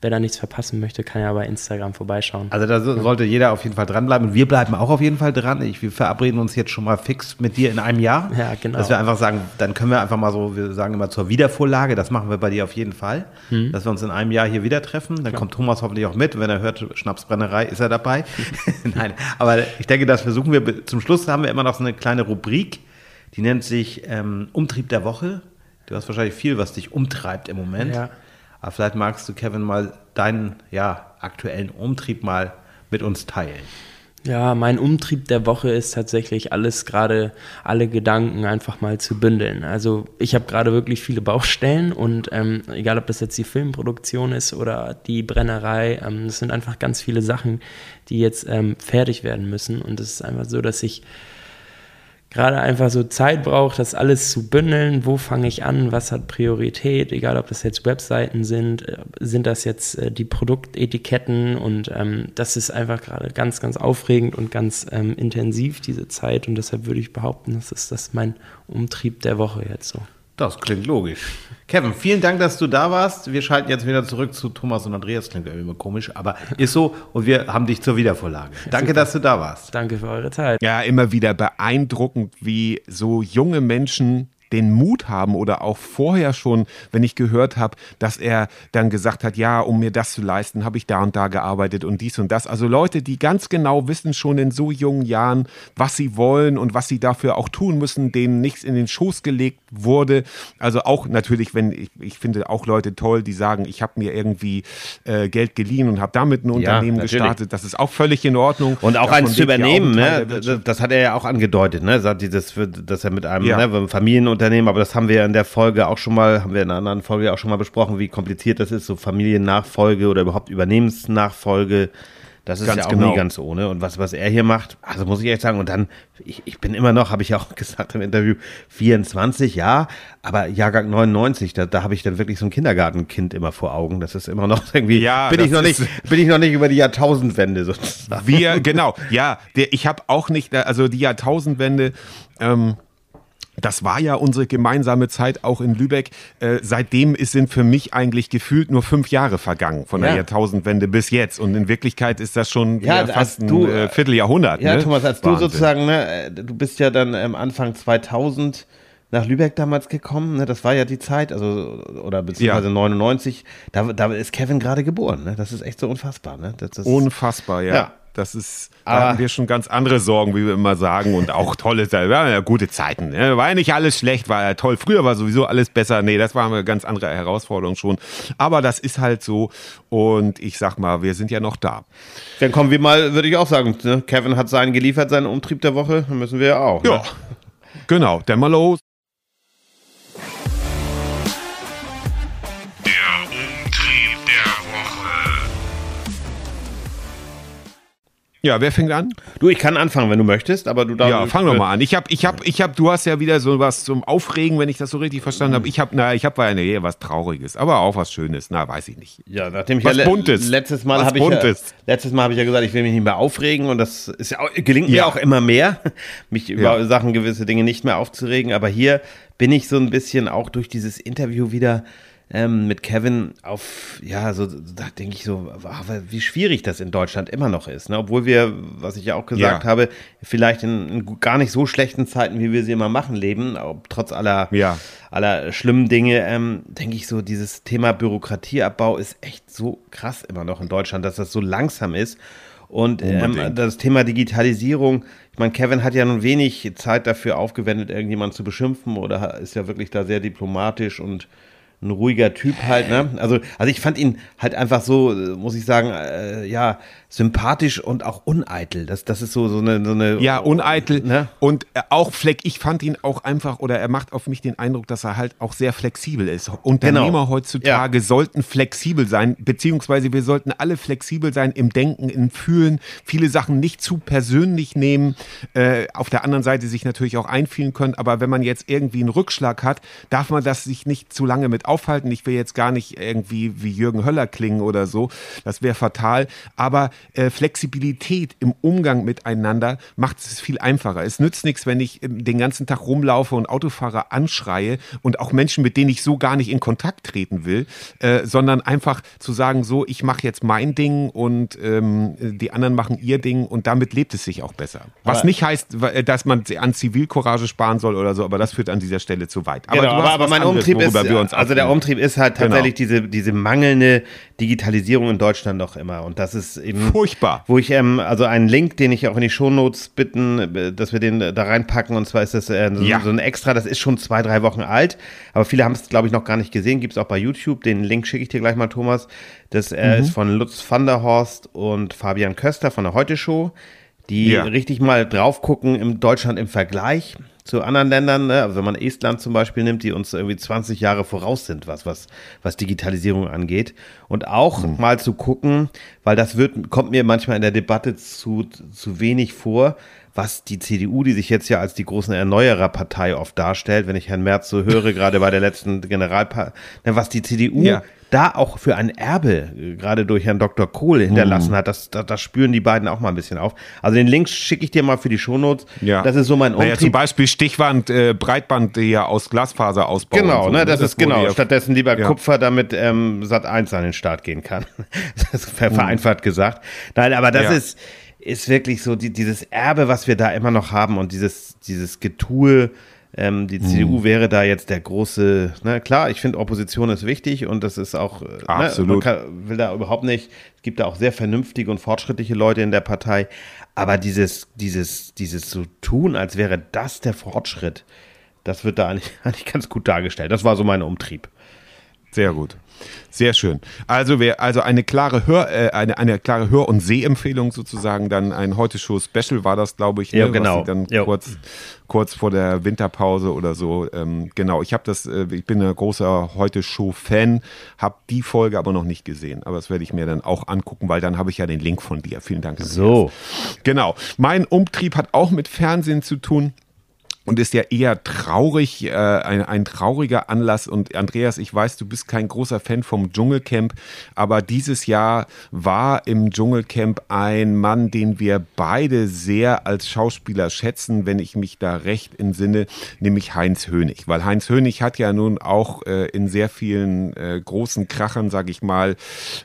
wer da nichts verpassen möchte, kann ja bei Instagram vorbeischauen. Also da so, sollte jeder auf jeden Fall dranbleiben. Und wir bleiben auch auf jeden Fall dran. Ich, wir verabreden uns jetzt schon mal fix mit dir in einem Jahr. Ja, genau. Dass wir einfach sagen, dann können wir einfach mal so, wir sagen immer zur Wiedervorlage, das machen wir bei dir auf jeden Fall. Hm. Dass wir uns in einem Jahr hier wieder treffen. Dann kommt Thomas hoffentlich auch mit. Wenn er hört, Schnapsbrennerei, ist er dabei. Nein, aber ich denke, das versuchen wir. Zum Schluss haben wir immer noch so eine kleine Rubrik, die nennt sich ähm, Umtrieb der Woche. Du hast wahrscheinlich viel, was dich umtreibt im Moment. Ja. Aber vielleicht magst du, Kevin, mal deinen ja, aktuellen Umtrieb mal mit uns teilen. Ja, mein Umtrieb der Woche ist tatsächlich alles gerade, alle Gedanken einfach mal zu bündeln. Also ich habe gerade wirklich viele Baustellen und ähm, egal ob das jetzt die Filmproduktion ist oder die Brennerei, ähm, sind einfach ganz viele Sachen, die jetzt ähm, fertig werden müssen. Und es ist einfach so, dass ich gerade einfach so Zeit braucht, das alles zu bündeln. Wo fange ich an? Was hat Priorität? Egal, ob das jetzt Webseiten sind, äh, sind das jetzt äh, die Produktetiketten und ähm, das ist einfach gerade ganz, ganz aufregend und ganz ähm, intensiv, diese Zeit. Und deshalb würde ich behaupten, das ist das mein Umtrieb der Woche jetzt so. Das klingt logisch. Kevin, vielen Dank, dass du da warst. Wir schalten jetzt wieder zurück zu Thomas und Andreas. Klingt irgendwie immer komisch, aber ist so. Und wir haben dich zur Wiedervorlage. Danke, dass du da warst. Danke für eure Zeit. Ja, immer wieder beeindruckend, wie so junge Menschen den Mut haben oder auch vorher schon, wenn ich gehört habe, dass er dann gesagt hat, ja, um mir das zu leisten, habe ich da und da gearbeitet und dies und das. Also Leute, die ganz genau wissen schon in so jungen Jahren, was sie wollen und was sie dafür auch tun müssen, denen nichts in den Schoß gelegt wurde. Also auch natürlich, wenn ich, ich finde auch Leute toll, die sagen, ich habe mir irgendwie äh, Geld geliehen und habe damit ein Unternehmen natürlich. gestartet. Das ist auch völlig in Ordnung. Und auch Davon eins zu lebt ja auch übernehmen, ne? das, hat er ja auch angedeutet, ne? Dieses, dass er mit einem Ja. ne, Familienunternehmen, aber das haben wir in der Folge auch schon mal, haben wir in einer anderen Folge auch schon mal besprochen, wie kompliziert das ist, so Familiennachfolge oder überhaupt Übernehmensnachfolge. Das ist Ganz ja auch genau. nie ganz ohne. Und was, was er hier macht, also muss ich echt sagen, und dann, ich, ich bin immer noch, habe ich ja auch gesagt im Interview, 24, ja, aber Jahrgang 99, da, da habe ich dann wirklich so ein Kindergartenkind immer vor Augen. Das ist immer noch irgendwie, Ja, bin ich noch nicht, bin ich noch nicht über die Jahrtausendwende sozusagen. Wir, genau, ja, der, ich habe auch nicht, also die Jahrtausendwende, ähm, das war ja unsere gemeinsame Zeit auch in Lübeck. Äh, seitdem ist, sind für mich eigentlich gefühlt nur fünf Jahre vergangen von der Ja. Jahrtausendwende bis jetzt. Und in Wirklichkeit ist das schon Ja, fast ein du, äh, Vierteljahrhundert. Ja, ne? Thomas, als du Wahnsinn. sozusagen, ne, äh, du bist ja dann ähm, Anfang 2000 nach Lübeck damals gekommen, ne, das war ja die Zeit, also, oder beziehungsweise Ja. 99, da, da ist Kevin gerade geboren, ne, das ist echt so unfassbar, ne, das ist, Unfassbar, ja. Ja. Das ist, da hatten wir schon ganz andere Sorgen, wie wir immer sagen, und auch tolle, Zeiten. ja, ja, gute Zeiten. ne? War ja nicht alles schlecht, war ja toll. Früher war sowieso alles besser. Nee, das war eine ganz andere Herausforderung schon. Aber das ist halt so. Und ich sag mal, wir sind ja noch da. dann kommen wir mal, würde ich auch sagen, ne, Kevin hat seinen geliefert, seinen Umtrieb der Woche, müssen wir ja auch. Ja, Ne? genau. Dann Ja, wer fängt an? Du, ich kann anfangen, wenn du möchtest, aber du darfst. Ja, fang doch mal an. Ich hab, ich hab, ich hab, du hast ja wieder so was zum Aufregen, wenn ich das so richtig verstanden habe. Ich hab, na, ich hab ja nee, was Trauriges, aber auch was Schönes. Na, weiß ich nicht. Ja, nachdem ich Was ja le- Buntes. letztes Mal habe ich ja, letztes Mal habe ich ja gesagt, ich will mich nicht mehr aufregen und das ist ja auch, gelingt mir Ja. auch immer mehr, mich über Ja. Sachen gewisse Dinge nicht mehr aufzuregen, aber hier bin ich so ein bisschen auch durch dieses Interview wieder ähm, mit Kevin auf, ja, so, da denke ich so, wie schwierig das in Deutschland immer noch ist, ne? obwohl wir, was ich ja auch gesagt Ja. habe, vielleicht in, in gar nicht so schlechten Zeiten, wie wir sie immer machen, leben, ob, trotz aller Ja. aller schlimmen Dinge, ähm, denke ich so, dieses Thema Bürokratieabbau ist echt so krass immer noch in Deutschland, dass das so langsam ist. Und ähm, das Thema Digitalisierung, ich meine, Kevin hat ja nun wenig Zeit dafür aufgewendet, irgendjemanden zu beschimpfen oder ist ja wirklich da sehr diplomatisch und ein ruhiger Typ halt, ne? Also, also ich fand ihn halt einfach so, äh, muss ich sagen, äh, ja, sympathisch und auch uneitel. Das, das ist so, so eine, so eine Ja, uneitel. Ne? Und äh, auch Fleck, ich fand ihn auch einfach, oder er macht auf mich den Eindruck, dass er halt auch sehr flexibel ist. Unternehmer Genau. heutzutage sollten flexibel sein, beziehungsweise wir sollten alle flexibel sein im Denken, im Fühlen, viele Sachen nicht zu persönlich nehmen, äh, auf der anderen Seite sich natürlich auch einfühlen können, aber wenn man jetzt irgendwie einen Rückschlag hat, darf man das sich nicht zu lange mit aufhalten. Ich will jetzt gar nicht irgendwie wie Jürgen Höller klingen oder so. Das wäre fatal. Aber äh, Flexibilität im Umgang miteinander macht es viel einfacher. Es nützt nichts, wenn ich ähm, den ganzen Tag rumlaufe und Autofahrer anschreie und auch Menschen, mit denen ich so gar nicht in Kontakt treten will, äh, sondern einfach zu sagen, so, ich mache jetzt mein Ding und ähm, die anderen machen ihr Ding und damit lebt es sich auch besser. Was Aber- nicht heißt, dass man an Zivilcourage sparen soll oder so, aber das führt an dieser Stelle zu weit. Aber, genau, aber, aber mein anderes, Umtrieb ist, also der. Umtrieb ist halt Genau. tatsächlich diese, diese mangelnde Digitalisierung in Deutschland noch immer. Und das ist eben Furchtbar. Wo ich, ähm, also einen Link, den ich auch in die Shownotes bitten, äh, dass wir den äh, da reinpacken. Und zwar ist das äh, so, Ja. so ein Extra, das ist schon zwei, drei Wochen alt. Aber viele haben es, glaube ich, noch gar nicht gesehen. Gibt es auch bei YouTube. Den Link schicke ich dir gleich mal, Thomas. Das äh, Mhm. ist von Lutz van der Horst und Fabian Köster von der Heute-Show, die Ja. richtig mal drauf gucken in Deutschland im Vergleich zu anderen Ländern. Ne? Also wenn man Estland zum Beispiel nimmt, die uns irgendwie 20 Jahre voraus sind, was, was, was Digitalisierung angeht. Und auch Mhm. mal zu gucken, weil das wird, kommt mir manchmal in der Debatte zu, zu wenig vor, was die CDU, die sich jetzt ja als die großen Erneuererpartei oft darstellt, wenn ich Herrn Merz so höre, gerade bei der letzten Generalpartei, was die CDU Ja. da auch für ein Erbe, äh, gerade durch Herrn Dr. Kohl Mhm. hinterlassen hat, das, das, das spüren die beiden auch mal ein bisschen auf. Also den Link schicke ich dir mal für die Shownotes. Ja. Das ist so mein Naja, zum Umtrieb. Beispiel Stichwand, äh, Breitband, die ja aus Glasfaser ausbauen. Genau, so, ne, das, ist wurde genau. Stattdessen lieber Ja. Kupfer, damit ähm, Sat 1 an den Start gehen kann. das ist ver- vereinfacht gesagt. Nein, aber das Ja. ist, ist wirklich so die, dieses Erbe, was wir da immer noch haben und dieses, dieses Getue. Ähm, die CDU wäre da jetzt der große, ne, klar, ich finde Opposition ist wichtig und das ist auch, äh, Absolut. Ne, man kann, will da überhaupt nicht, es gibt da auch sehr vernünftige und fortschrittliche Leute in der Partei, aber dieses, dieses, dieses so tun, als wäre das der Fortschritt, das wird da eigentlich, eigentlich ganz gut dargestellt. Das war so mein Umtrieb. Sehr gut. Sehr schön. Also wer, also eine klare Hör, äh, eine, eine klare Hör- und Sehempfehlung sozusagen, dann ein Heute-Show-Special war das, glaube ich, ne, Ja, genau. dann Ja. kurz, kurz vor der Winterpause oder so. Ähm, genau, ich habe das, äh, ich bin ein großer Heute-Show-Fan, habe die Folge aber noch nicht gesehen. Aber das werde ich mir dann auch angucken, weil dann habe ich ja den Link von dir. Vielen Dank. So. Genau. Mein Umtrieb hat auch mit Fernsehen zu tun und ist ja eher traurig, äh, ein, ein trauriger Anlass. Und Andreas, ich weiß, du bist kein großer Fan vom Dschungelcamp, aber dieses Jahr war im Dschungelcamp ein Mann, den wir beide sehr als Schauspieler schätzen, wenn ich mich da recht entsinne, nämlich Heinz Hönig. Weil Heinz Hönig hat ja nun auch äh, in sehr vielen äh, großen Krachern, sag ich mal,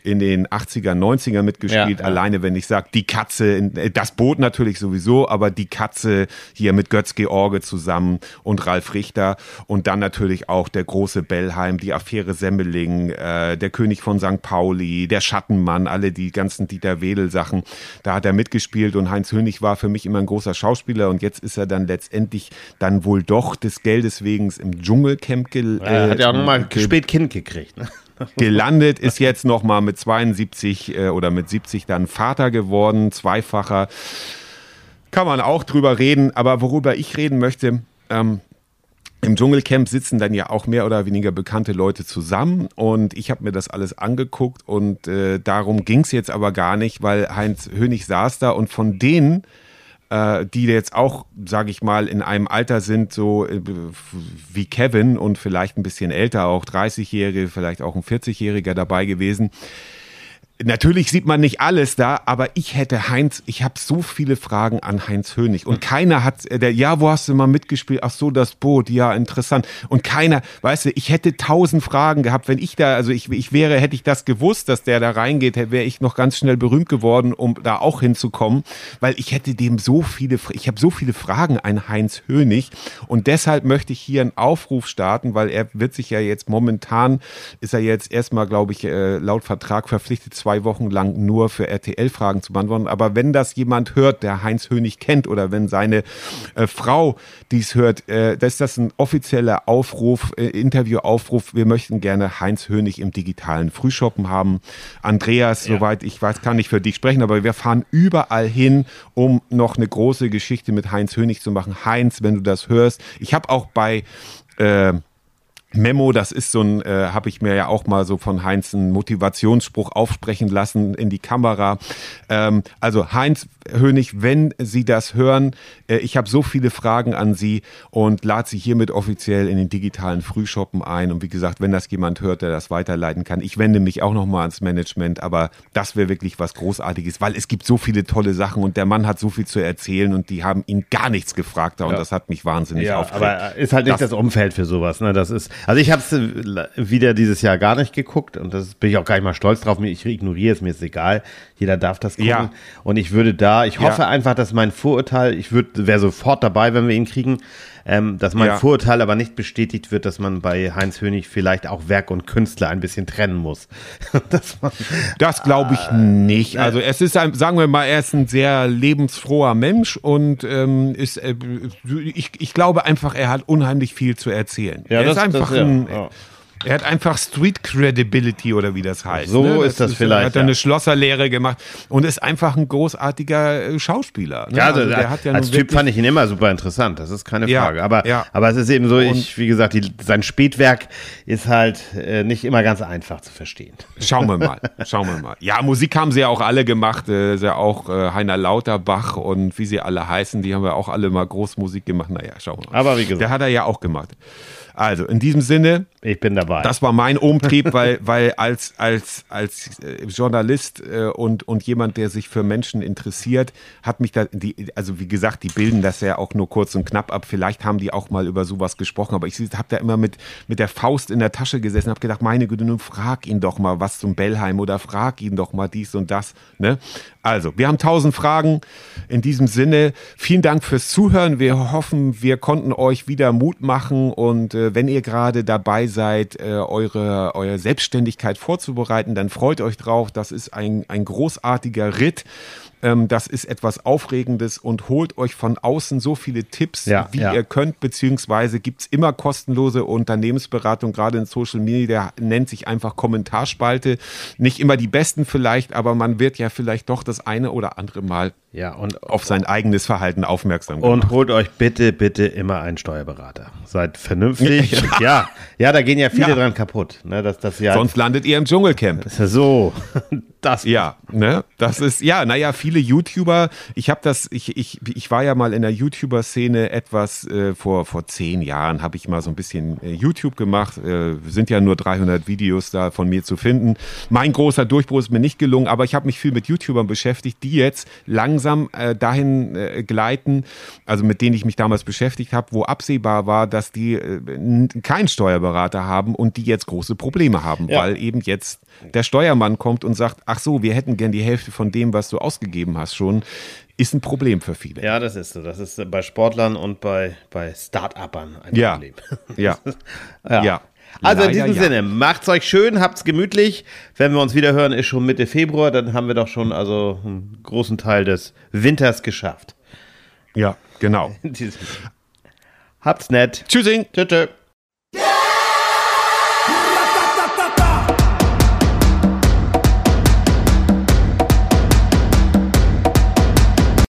in den 80er, 90er mitgespielt. Ja, ja. Alleine, wenn ich sage, die Katze, in, äh, das Boot natürlich sowieso, aber die Katze hier mit Götz George zusammen und Ralf Richter und dann natürlich auch der große Bellheim, die Affäre Semmeling, äh, der König von St. Pauli, der Schattenmann, alle die ganzen Dieter Wedel Sachen. Da hat er mitgespielt und Heinz Hönig war für mich immer ein großer Schauspieler und jetzt ist er dann letztendlich dann wohl doch des Geldes wegen im Dschungelcamp gel Er hat ja auch nochmal ge- spät Kind gekriegt. Ne? gelandet, ist jetzt noch mal mit 72 äh, oder mit 70 dann Vater geworden, zweifacher. Kann man auch drüber reden, aber worüber ich reden möchte, ähm, im Dschungelcamp sitzen dann ja auch mehr oder weniger bekannte Leute zusammen und ich habe mir das alles angeguckt und äh, darum ging es jetzt aber gar nicht, weil Heinz Hönig saß da und von denen, äh, die jetzt auch, sage ich mal, in einem Alter sind, so äh, wie Kevin und vielleicht ein bisschen älter, auch 30-Jährige, vielleicht auch ein 40-Jähriger dabei gewesen. Natürlich sieht man nicht alles da, aber ich hätte Heinz, ich habe so viele Fragen an Heinz Hönig und keiner hat, äh, der, ja, wo hast du mal mitgespielt? Ach so, das Boot, ja, interessant. Und keiner, weißt du, ich hätte tausend Fragen gehabt, wenn ich da, also ich, ich wäre, hätte ich das gewusst, dass der da reingeht, wäre ich noch ganz schnell berühmt geworden, um da auch hinzukommen, weil ich hätte dem so viele, ich habe so viele Fragen an Heinz Hönig und deshalb möchte ich hier einen Aufruf starten, weil er wird sich ja jetzt momentan, ist er jetzt erstmal, glaube ich, äh, laut Vertrag verpflichtet, zwei Wochen lang nur für RTL-Fragen zu beantworten. Aber wenn das jemand hört, der Heinz Hönig kennt oder wenn seine äh, Frau dies hört, äh, das ist das ein offizieller Aufruf, äh, Interviewaufruf. Wir möchten gerne Heinz Hönig im digitalen Frühshoppen haben. Andreas, soweit ich weiß, kann ich für dich sprechen, aber wir fahren überall hin, um noch eine große Geschichte mit Heinz Hönig zu machen. Heinz, wenn du das hörst, ich habe auch bei äh, Memo, das ist so ein, äh, habe ich mir ja auch mal so von Heinz einen Motivationsspruch aufsprechen lassen in die Kamera. Ähm, also Heinz Hönig, wenn Sie das hören, äh, ich habe so viele Fragen an Sie und lade Sie hiermit offiziell in den digitalen Frühshoppen ein. Und wie gesagt, wenn das jemand hört, der das weiterleiten kann, ich wende mich auch nochmal ans Management, aber das wäre wirklich was Großartiges, weil es gibt so viele tolle Sachen und der Mann hat so viel zu erzählen und die haben ihn gar nichts gefragt und Ja. das hat mich wahnsinnig Ja, aufgeregt. aber ist halt nicht das, Umfeld für sowas. Ne? Das ist, also ich habe es wieder dieses Jahr gar nicht geguckt und das bin ich auch gar nicht mal stolz drauf. Ich ignoriere es, mir ist egal. Jeder darf das gucken. Ja. Und ich würde da, ich Ja. hoffe einfach, dass mein Vorurteil, ich würde, wäre sofort dabei, wenn wir ihn kriegen, ähm, dass mein Ja. Vorurteil aber nicht bestätigt wird, dass man bei Heinz Hönig vielleicht auch Werk und Künstler ein bisschen trennen muss. man, Das glaube ich nicht. Also es ist ein, sagen wir mal, er ist ein sehr lebensfroher Mensch und ähm, ist, äh, ich, ich glaube einfach, er hat unheimlich viel zu erzählen. Ja, er das- ist einfach das- ja, ein. Er hat einfach Street Credibility oder wie das heißt. So ne? ist das vielleicht, Hat er eine ja. Schlosserlehre gemacht und ist einfach ein großartiger äh, Schauspieler. ne? Ja, also, der hat ja als Typ fand ich ihn immer super interessant, das ist keine Frage. Aber, ja. aber es ist eben so, ich, wie gesagt, die, sein Spätwerk ist halt äh, nicht immer ganz einfach zu verstehen. Schauen wir mal, schauen wir mal. Ja, Musik haben sie ja auch alle gemacht, äh, ist ja auch äh, Heiner Lauterbach und wie sie alle heißen, die haben ja auch alle mal Großmusik gemacht. Naja, schauen wir mal. Aber wie gesagt. Der hat er ja auch gemacht. Also, in diesem Sinne, Ich bin dabei. das war mein Umtrieb, weil, weil als, als, als äh, Journalist äh, und, und jemand, der sich für Menschen interessiert, hat mich da, die, also wie gesagt, die bilden das ja auch nur kurz und knapp ab. Vielleicht haben die auch mal über sowas gesprochen, aber ich habe da immer mit, mit der Faust in der Tasche gesessen, habe gedacht, meine Güte, nun frag ihn doch mal was zum Bellheim oder frag ihn doch mal dies und das. Ne? Also, wir haben tausend Fragen. In diesem Sinne, vielen Dank fürs Zuhören. Wir hoffen, wir konnten euch wieder Mut machen und äh, wenn ihr gerade dabei seid, äh, eure, eure Selbstständigkeit vorzubereiten, dann freut euch drauf. Das ist ein, ein großartiger Ritt. Ähm, das ist etwas Aufregendes und holt euch von außen so viele Tipps, Ja, wie ja. ihr könnt, beziehungsweise gibt's immer kostenlose Unternehmensberatung, gerade in Social Media, der nennt sich einfach Kommentarspalte. Nicht immer die besten vielleicht, aber man wird ja vielleicht doch das eine oder andere Mal ja, und, auf sein eigenes Verhalten aufmerksam gemacht. und holt euch bitte, bitte immer einen Steuerberater. Seid vernünftig. Ja, ja, ja da gehen ja viele dran kaputt. Ne, dass das ja Sonst landet ihr im Dschungelcamp. so. Das Ja, ne? Das ist, ja, naja, viele YouTuber, ich habe das, ich, ich, ich war ja mal in der YouTuber-Szene etwas, äh, vor, vor zehn Jahren habe ich mal so ein bisschen äh, YouTube gemacht, äh, sind ja nur 300 Videos da von mir zu finden. Mein großer Durchbruch ist mir nicht gelungen, aber ich habe mich viel mit YouTubern beschäftigt, die jetzt langsam äh, dahin äh, gleiten, also mit denen ich mich damals beschäftigt habe, wo absehbar war, dass die äh, keinen Steuerberater haben und die jetzt große Probleme haben, Ja. weil eben jetzt der Steuermann kommt und sagt, ach so, wir hätten gern die Hälfte von dem, was du ausgegeben hast schon, ist ein Problem für viele. Ja, das ist so. Das ist bei Sportlern und bei, bei Start-Uppern ein Ja. Problem. Ja. Ja. Ja. Also in Leider diesem ja. Sinne, macht's euch schön, habt's gemütlich. Wenn wir uns wieder hören, ist schon Mitte Februar, dann haben wir doch schon also einen großen Teil des Winters geschafft. Ja, genau. Habt's nett. Tschüssing. Tschüss. tschüss.